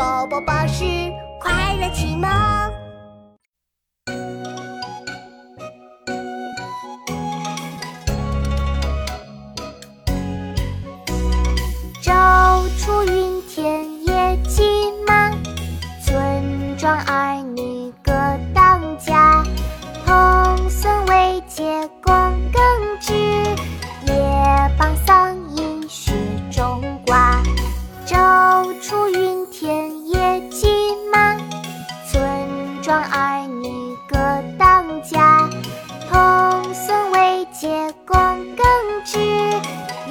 宝宝巴士快乐启蒙。昼出耘田野鸡马，村庄儿女各当家。童孙未解双儿女各当家。童孙未解供耕织，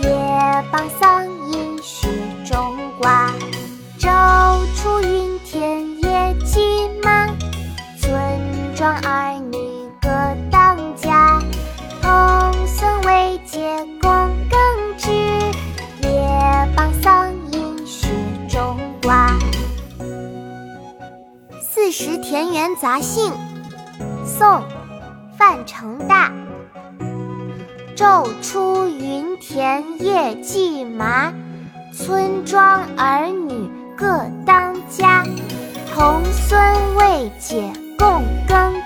也傍桑阴学种瓜。昼出耘田四时田园杂兴》宋·范成大。昼出耘田夜绩麻，村庄儿女各当家。童孙未解供耕，